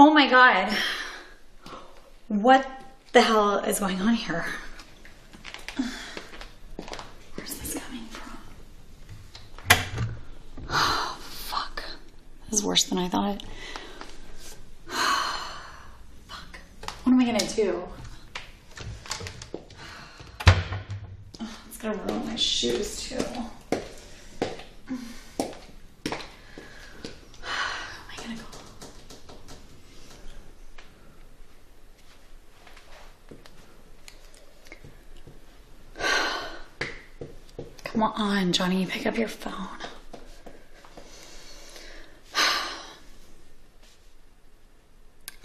Oh my god. What the hell is going on here? Where's this coming from? Oh, fuck. This is worse than I thought. fuck. What am I gonna do? It's gonna ruin my shoes too. Who am I gonna call? Come on, Johnny, pick up your phone.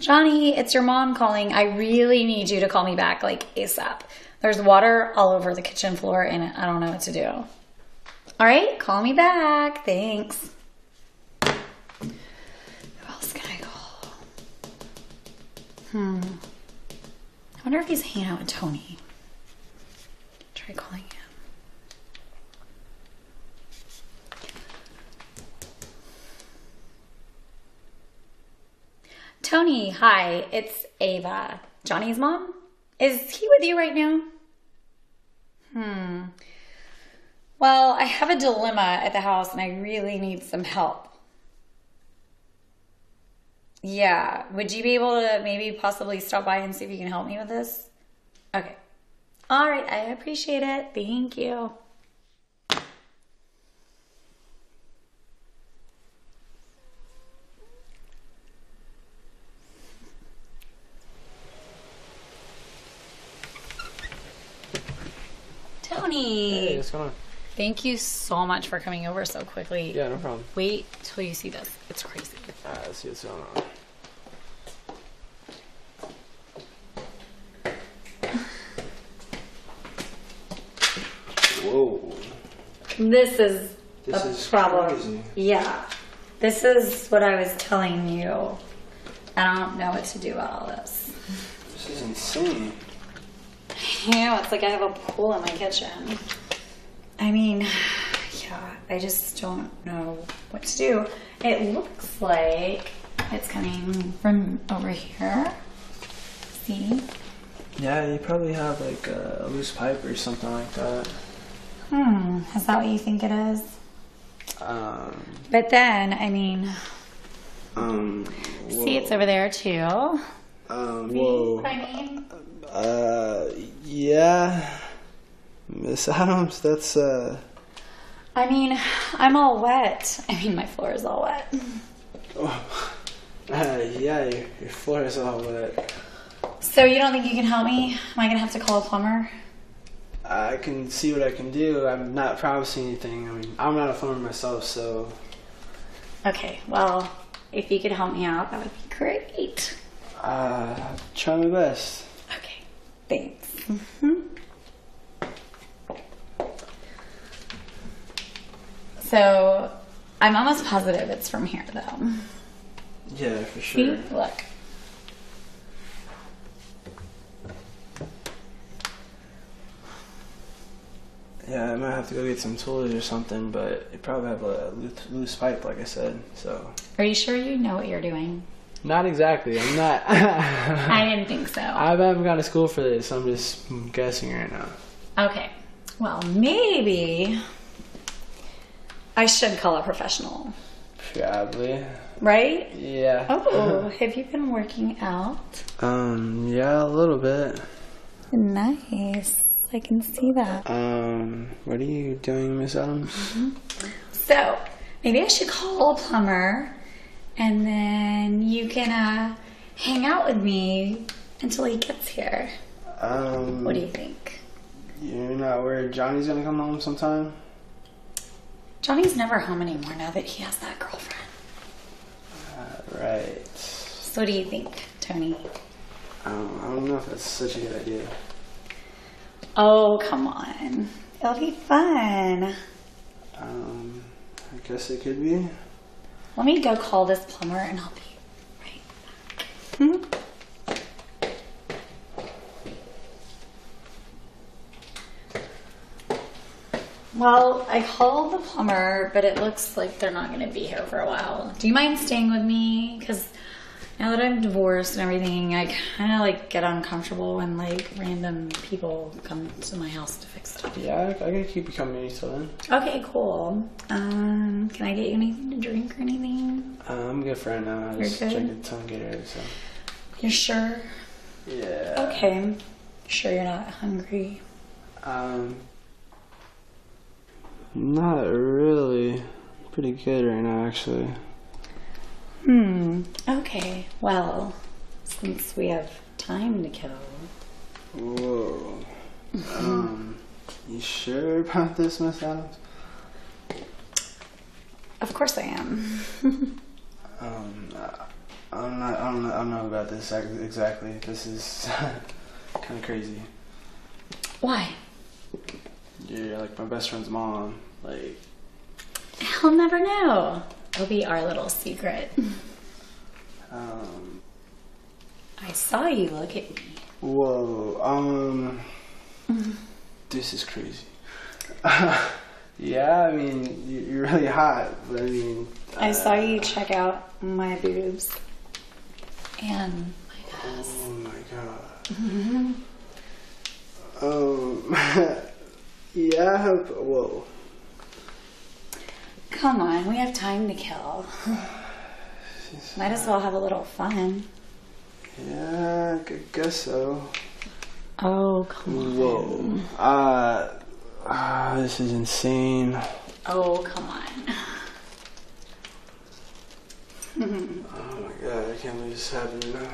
Johnny, it's your mom calling. I really need you to call me back like ASAP. There's water all over the kitchen floor and I don't know what to do. All right, call me back. Thanks. Who else can I call? Hmm. I wonder if he's hanging out with Tony. Try calling him. Tony, hi, it's Ava. Johnny's mom? Is he with you right now? Hmm. Well, I have a dilemma at the house and I really need some help. Yeah, would you be able to maybe possibly stop by and see if you can help me with this? Okay. All right, I appreciate it. Thank you. Tony. Hey, what's going on? Thank you so much for coming over so quickly. Yeah, no problem. Wait till you see this. It's crazy. Uh, let's see what's going on. Whoa. This is This a is problem. crazy. Yeah. This is what I was telling you. I don't know what to do about all this. This is insane. You know, it's like I have a pool in my kitchen. I mean, yeah, I just don't know what to do. It looks like it's coming from over here. See? Yeah, you probably have like a loose pipe or something like that. Hmm, is that what you think it is? Um, But then, I mean, um, see, it's over there too. um, whoa. I mean? Uh, yeah. Miss Adams, that's, uh, I mean, I'm all wet. I mean, my floor is all wet. oh, uh, yeah, your, your floor is all wet. So you don't think you can help me? Am I gonna have to call a plumber? I can see what I can do. I'm not promising anything. I mean, I'm not a plumber myself, so Okay, well, if you could help me out, that would be great. uh, try my best. Okay, thanks. hmm So, I'm almost positive it's from here, though. Yeah, for See? sure. Look. Yeah, I might have to go get some tools or something, but you probably have a loose, loose pipe, like I said. So Are you sure you know what you're doing? not exactly. I'm not. I didn't think so. I haven't gone to school for this. I'm just guessing right now. Okay. Well, maybe I should call a professional, Probably. right? Yeah. Oh, have you been working out? Um. Yeah, a little bit. Nice. I can see that. Um. What are you doing, Miss Adams? So, maybe I should call a plumber and then you can uh, hang out with me until he gets here. Um. What do you think? You're not worried Johnny's gonna come home sometime? Johnny's never home anymore now that he has that girlfriend. Uh, right. So, what do you think, Tony? I don't, I don't know if that's such a good idea. Oh, come on. It'll be fun. Um. I guess it could be. Let me go call this plumber and I'll be right back. Hmm? Well, I called the plumber, but it looks like they're not going to be here for a while. Do you mind staying with me? Because now that I'm divorced and everything, I kind of like get uncomfortable when like random people come to my house to fix stuff. Yeah, I, I can keep you company till then. Okay, cool. Um, can I get you anything to drink or anything? Uh, I'm good for right now. I You're just good? drank a ton of Gatorade, so. You're sure? Yeah. Okay. Sure you're not hungry? Um. Not really. Pretty good right now, actually. Hmm. Okay. Well, since we have time to kill, Whoa. um. You sure about this, Miss Adams? of course I am. Um. I'm not. I don't know. I don't know about this exactly. This is kind of crazy. Why? You're like my best friend's mom. Like. I'll never know. It'll be our little secret. Um. I saw you look at me. Whoa. Um. This is crazy. yeah, I mean, you- you're really hot, but I mean. I saw uh, you check out my boobs and my ass. Oh my god. Um. yeah. but- Whoa. Come on, we have time to kill. Might as well have a little fun. Yeah, I guess so. Oh, come on. Whoa. Uh. ah, this is insane. Oh, come on. Oh my god, I can't believe this happened now.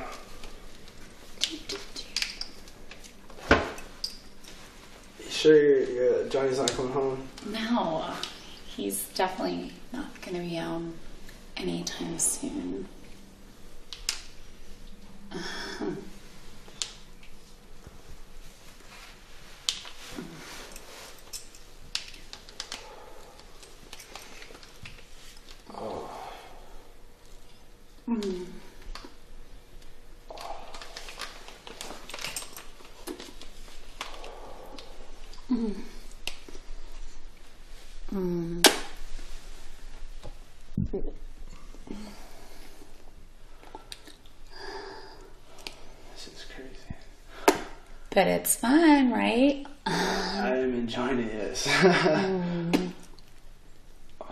Sure Johnny's not coming home? No, he's definitely not going to be home anytime soon. Uh-huh. This is crazy. But it's fun, right? I am enjoying it, yes. oh my god.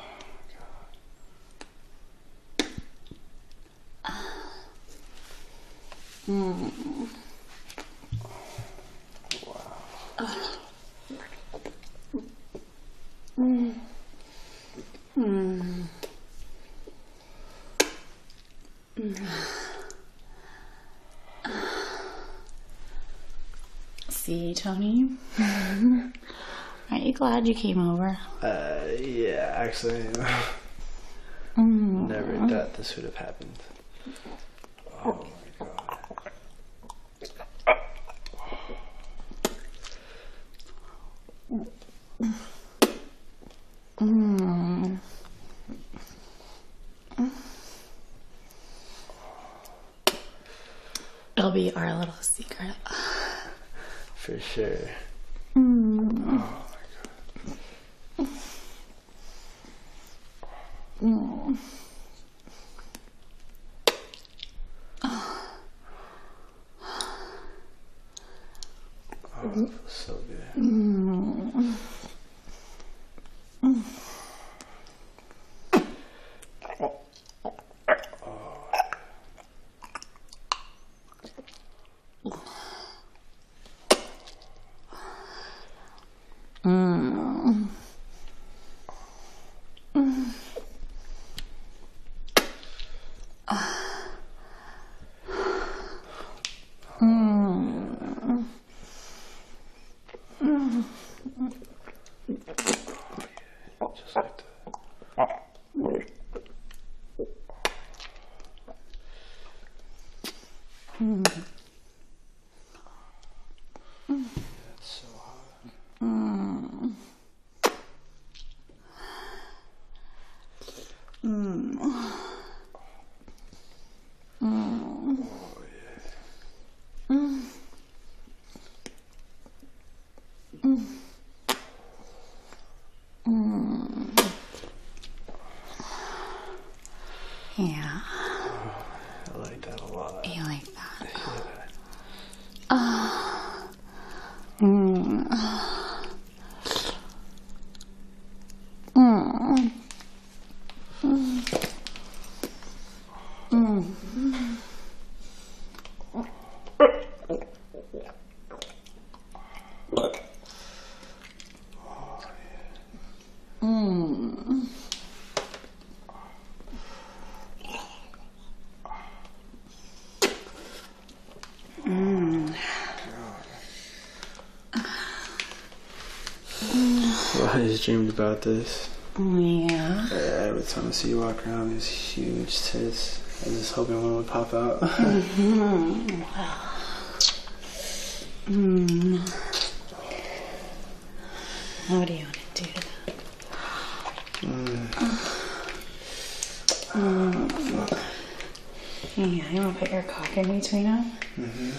Wow. See, Tony? Aren't you glad you came over? Uh, yeah, actually, Mm. never thought this would have happened. Oh my god. It'll be our little secret. For sure. Oh, 嗯。Mm. so hot. Yeah. Mm. I like that a always dreamed about this. Yeah. Uh, Every time I see you walk around, these huge tits. I was just hoping one would pop out. Mm. What do you want to do? Yeah, you want to put your cock in between them? Mm.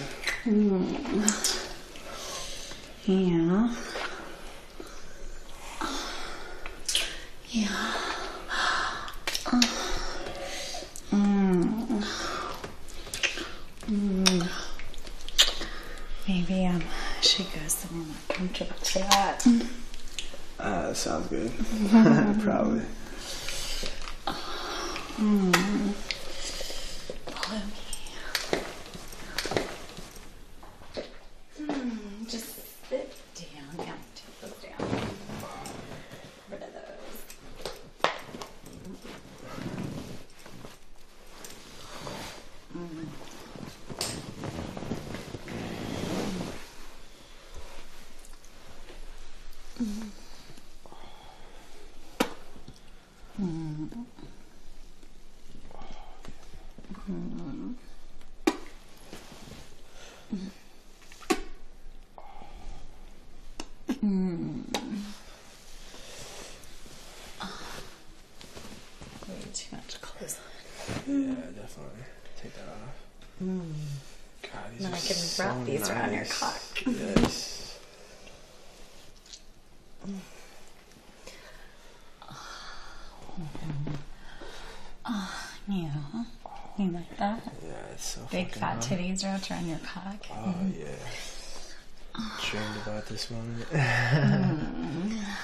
Mm. Yeah. Yeah. Mm. Mm. Maybe um, I should go somewhere more comfortable for that. uh, that sounds good. Probably. Follow me. Hmm, just sit down. Yeah, take those down. Rid of those. Way too much clothes. Yeah, definitely. Take that off. God, these Then are I can so wrap these around your cock. Yes. Yeah. You like that? Yeah, it's so Big fat hot. titties wrapped around your cock. Oh yeah. Dreamed about this moment. Yeah.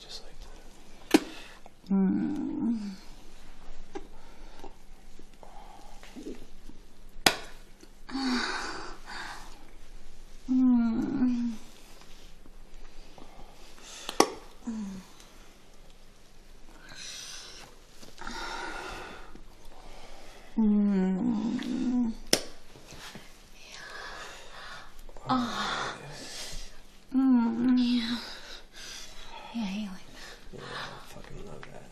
Just like that. Mm, yeah. Yeah, you like Yeah, I fucking love that.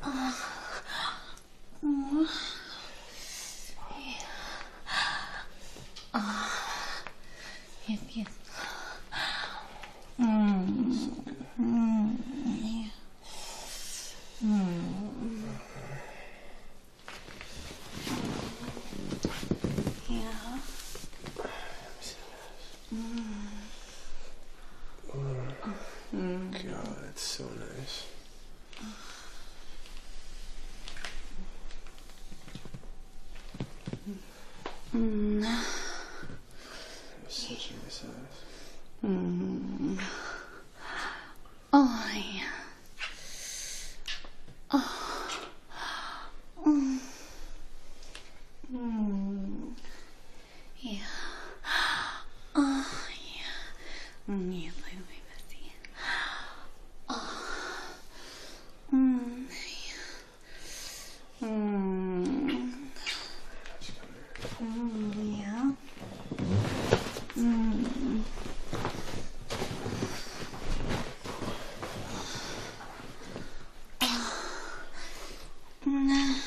Yep. Mm. Mm. Mm. Nah.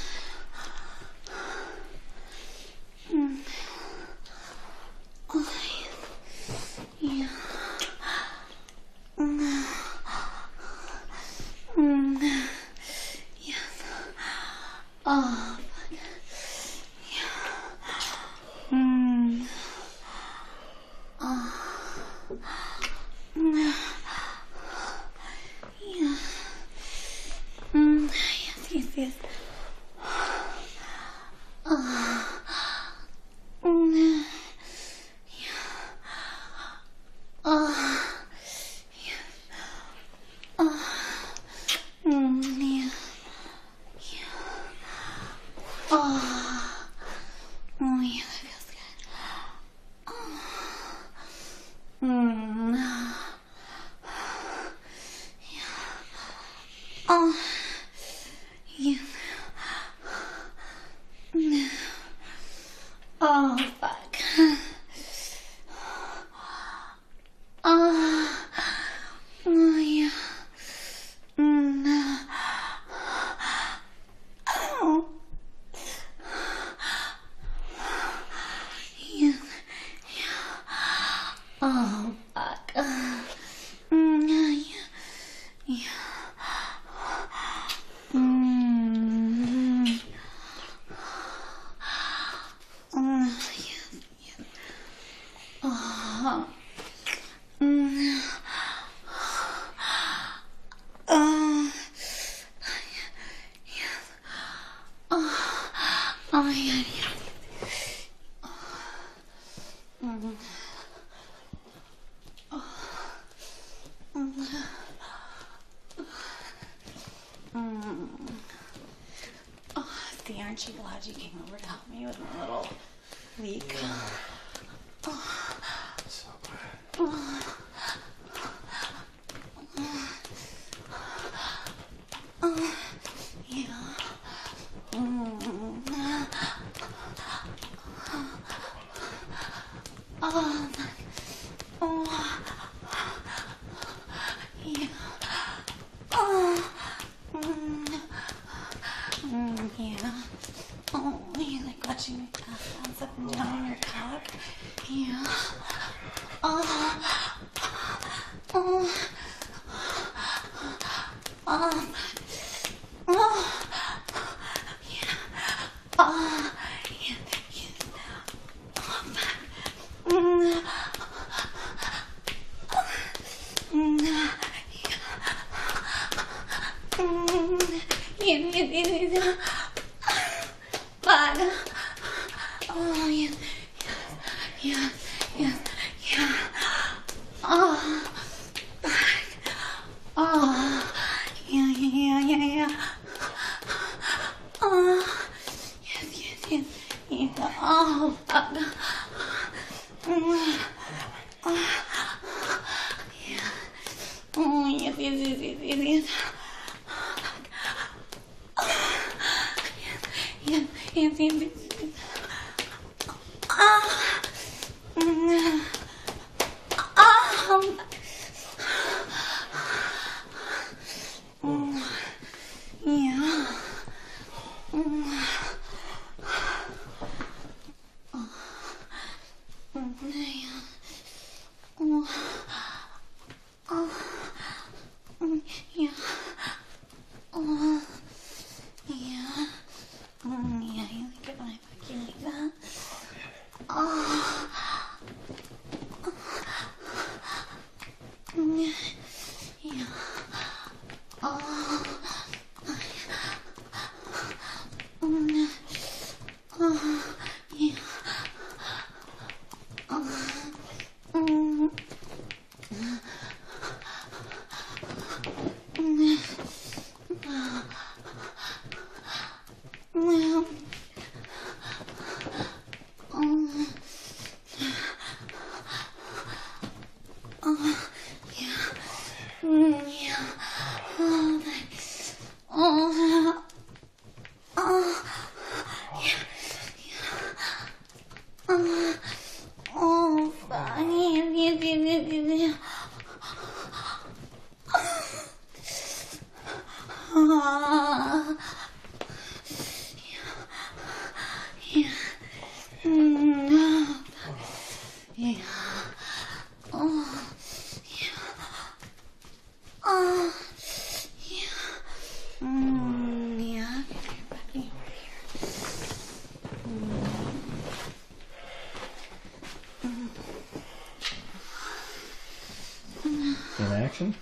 Action?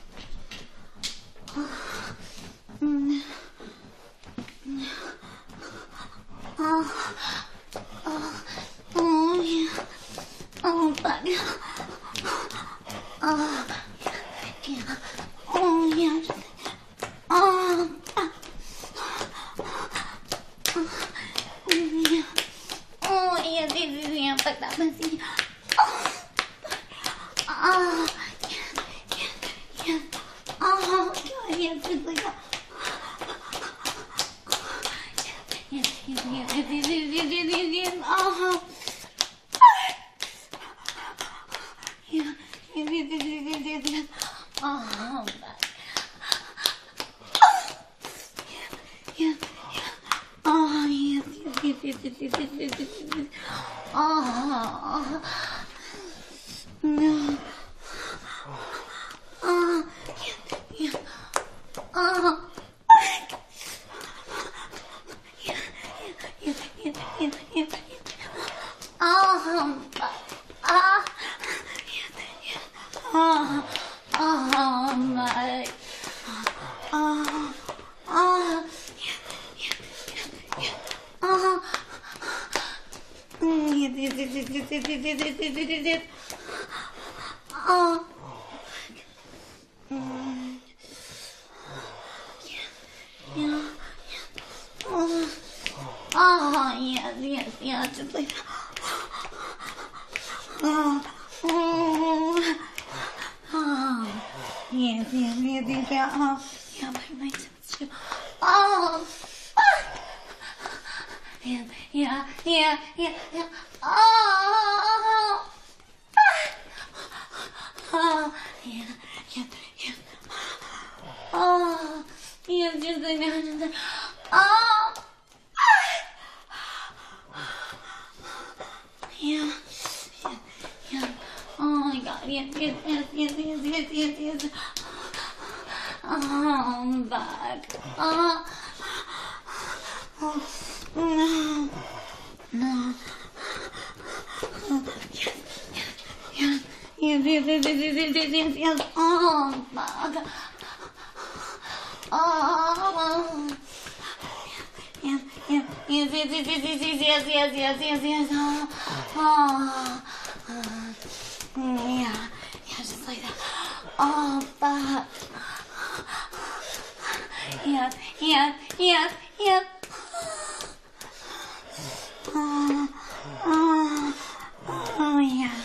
He is just going down and then, oh. Yeah. yeah, yeah, Oh my God! Yes, yes, yes, yes, yes, yes, yes, yes. Oh, I'm back. Oh. oh. No. No. Yes, yes, yes, yes, yes, yes, yes, yes, yes, yes. Oh, my God. Oh. Yes, yes, yes, yes, yes, yes, yes, yes, yes. Oh. oh. Yeah. Yeah, just like that. Oh, fuck. yeah, yeah, yeah, yeah, Oh, oh, oh yeah.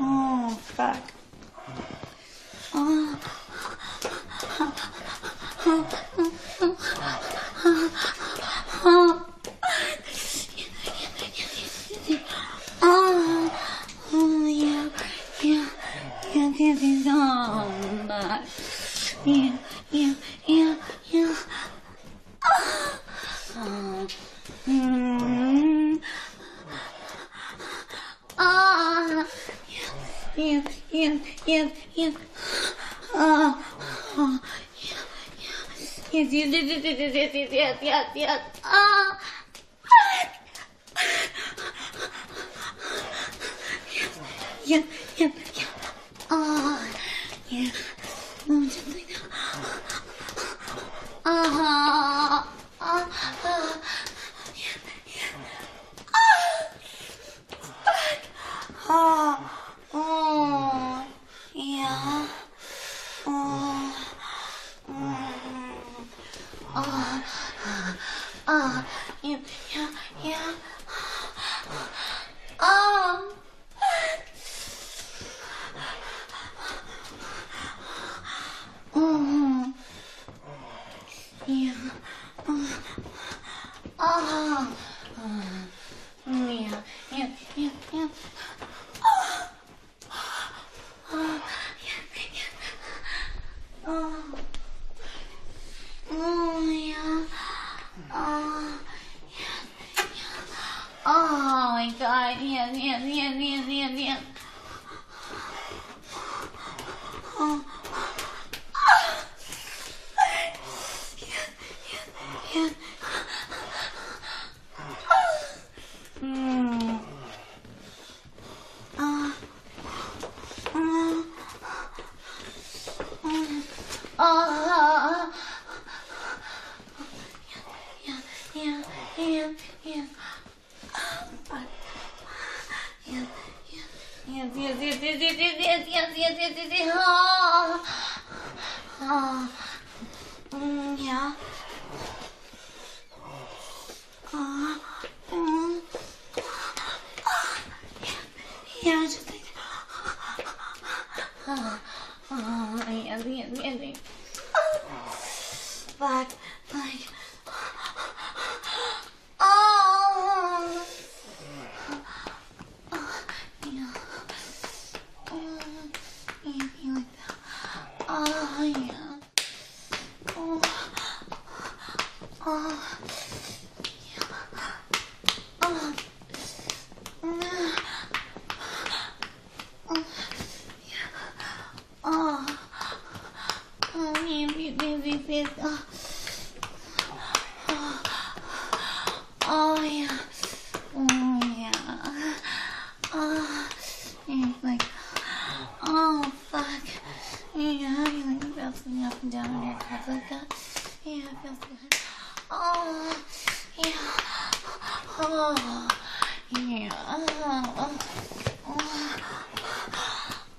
Oh, fuck. Oh. 嗯嗯嗯嗯嗯嗯 yeah, 아, 음, 야. Oh, yeah. Oh,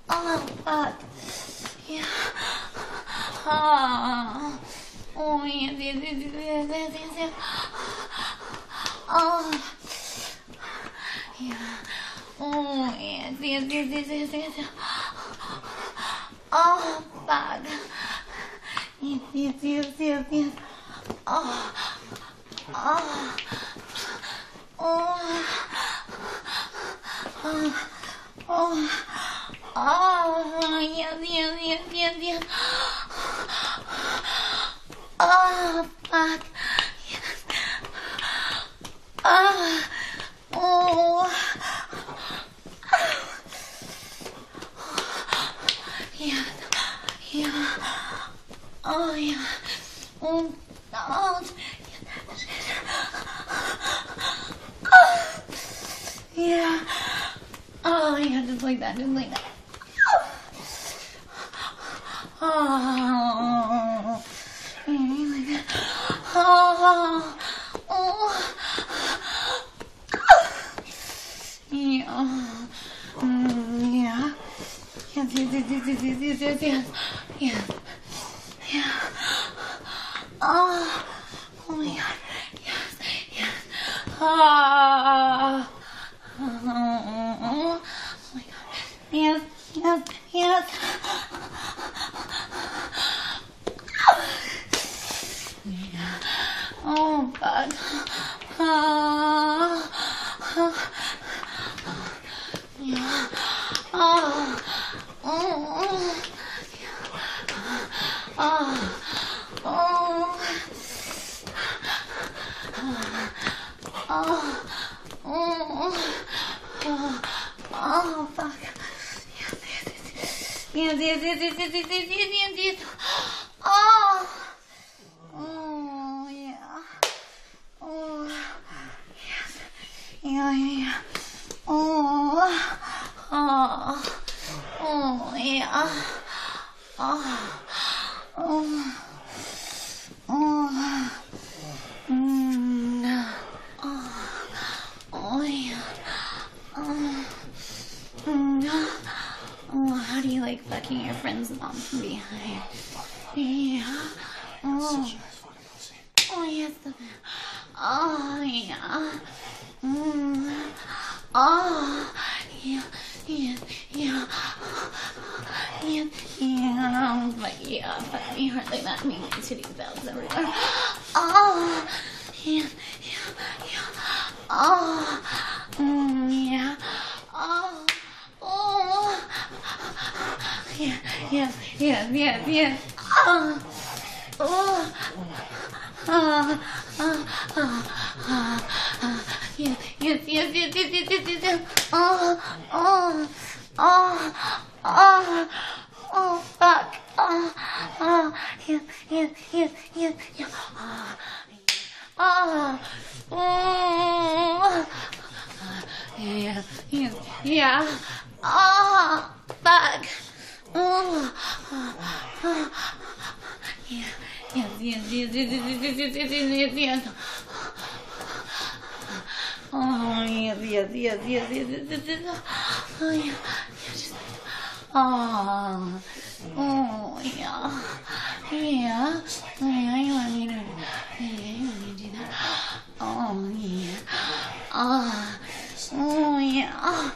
oh, God. Yeah. Oh, oh yeah. Oh, yeah. Oh, yeah. Oh, fuck. Yes, yes, yes, yes, yes. Oh, yes, yes, yes, yes, yes. Oh, fuck. Yes. Oh, oh. Yeah, yeah. Oh, yeah. Oh, oh. Yeah. Oh, yeah, just like that, just like that. 아, 아, 어, 이, 어, 음, 야, 야, 디디디디디디디야, 야, 아, 오 마이 갓, 야, 야, 아. Yes, yes. Yes, yes, yes, yes, yes, yes, yes, yes. Oh. Oh, yeah. Oh. Yes. Yeah, yeah, yeah. Oh. Oh. Oh, yeah. Oh. Oh. Oh. Like fucking your friend's mom from behind? Yeah. Oh. Oh, yes. Oh, yeah. Mm. Oh, yeah, yeah, yeah. Yeah, yeah, but yeah, fuck me hard like that. Me titties bells everywhere. Oh, yeah, yeah, yeah. Oh, mm, yeah. Oh. Yeah, yeah, yeah, yeah, yeah. Oh, oh. Ah, ah, ah, ah, ah. Yes, yes, yes, yes, yes, yes, yes, yes. Oh, oh, oh, oh, oh, fuck. Oh, oh, yes, yes, yes, yes, yes. Oh, oh, yeah, yeah, yeah. Oh, fuck. Yes, yes, yes, yes, yes, yes, yes, yes, yes. Oh, yes, yes, yes, yes, yes, yes, yes. Oh, yeah, just, oh, oh, yeah, yeah, oh, yeah, you want me to, yeah, you want me to do that? Oh, yeah, oh, oh, yeah,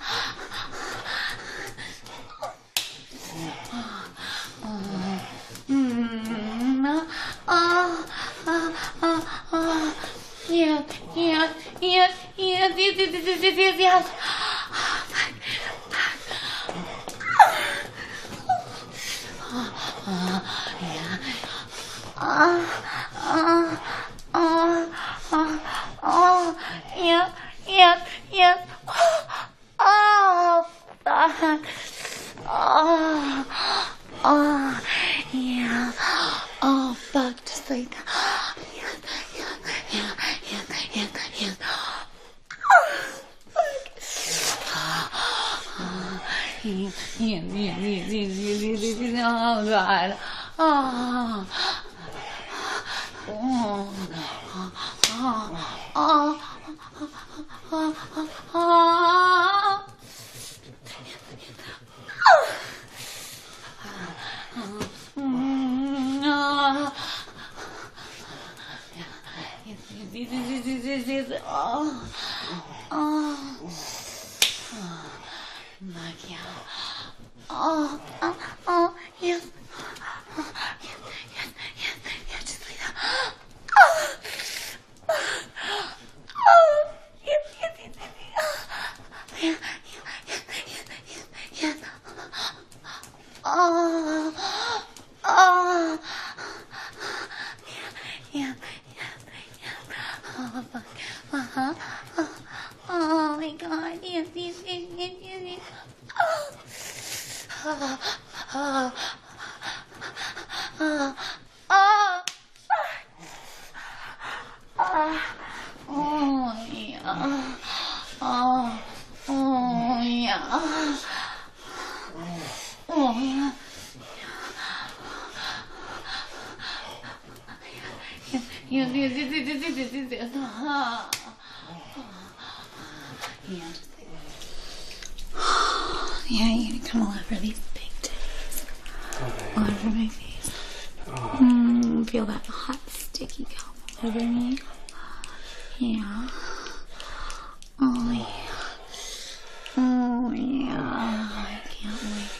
Mm, oh, oh, oh, oh, yes, yes, yes, yes, yes, yes, yes, yes, yes, yes. Fuck, fuck. Oh, oh, yeah. Oh, 呀哦哦哦呀 feel that hot, sticky cum over me. Yeah. Oh, yeah. Oh, yeah. I can't wait.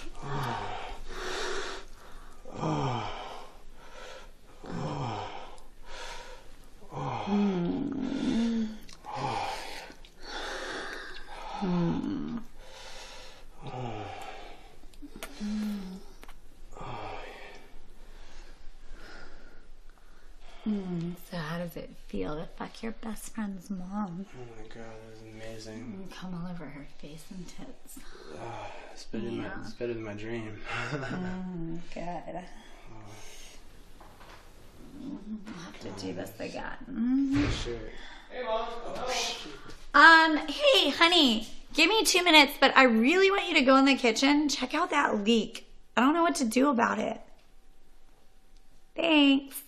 So how does it feel to fuck your best friend's mom? Oh my god, that was amazing. And come all over her face and tits. Ah, it's better than my, it's better than my dream. Mm, good. I'll have to do this again. For sure. Um, hey, honey, give me two minutes, but I really want you to go in the kitchen. Check out that leak. I don't know what to do about it. Thanks.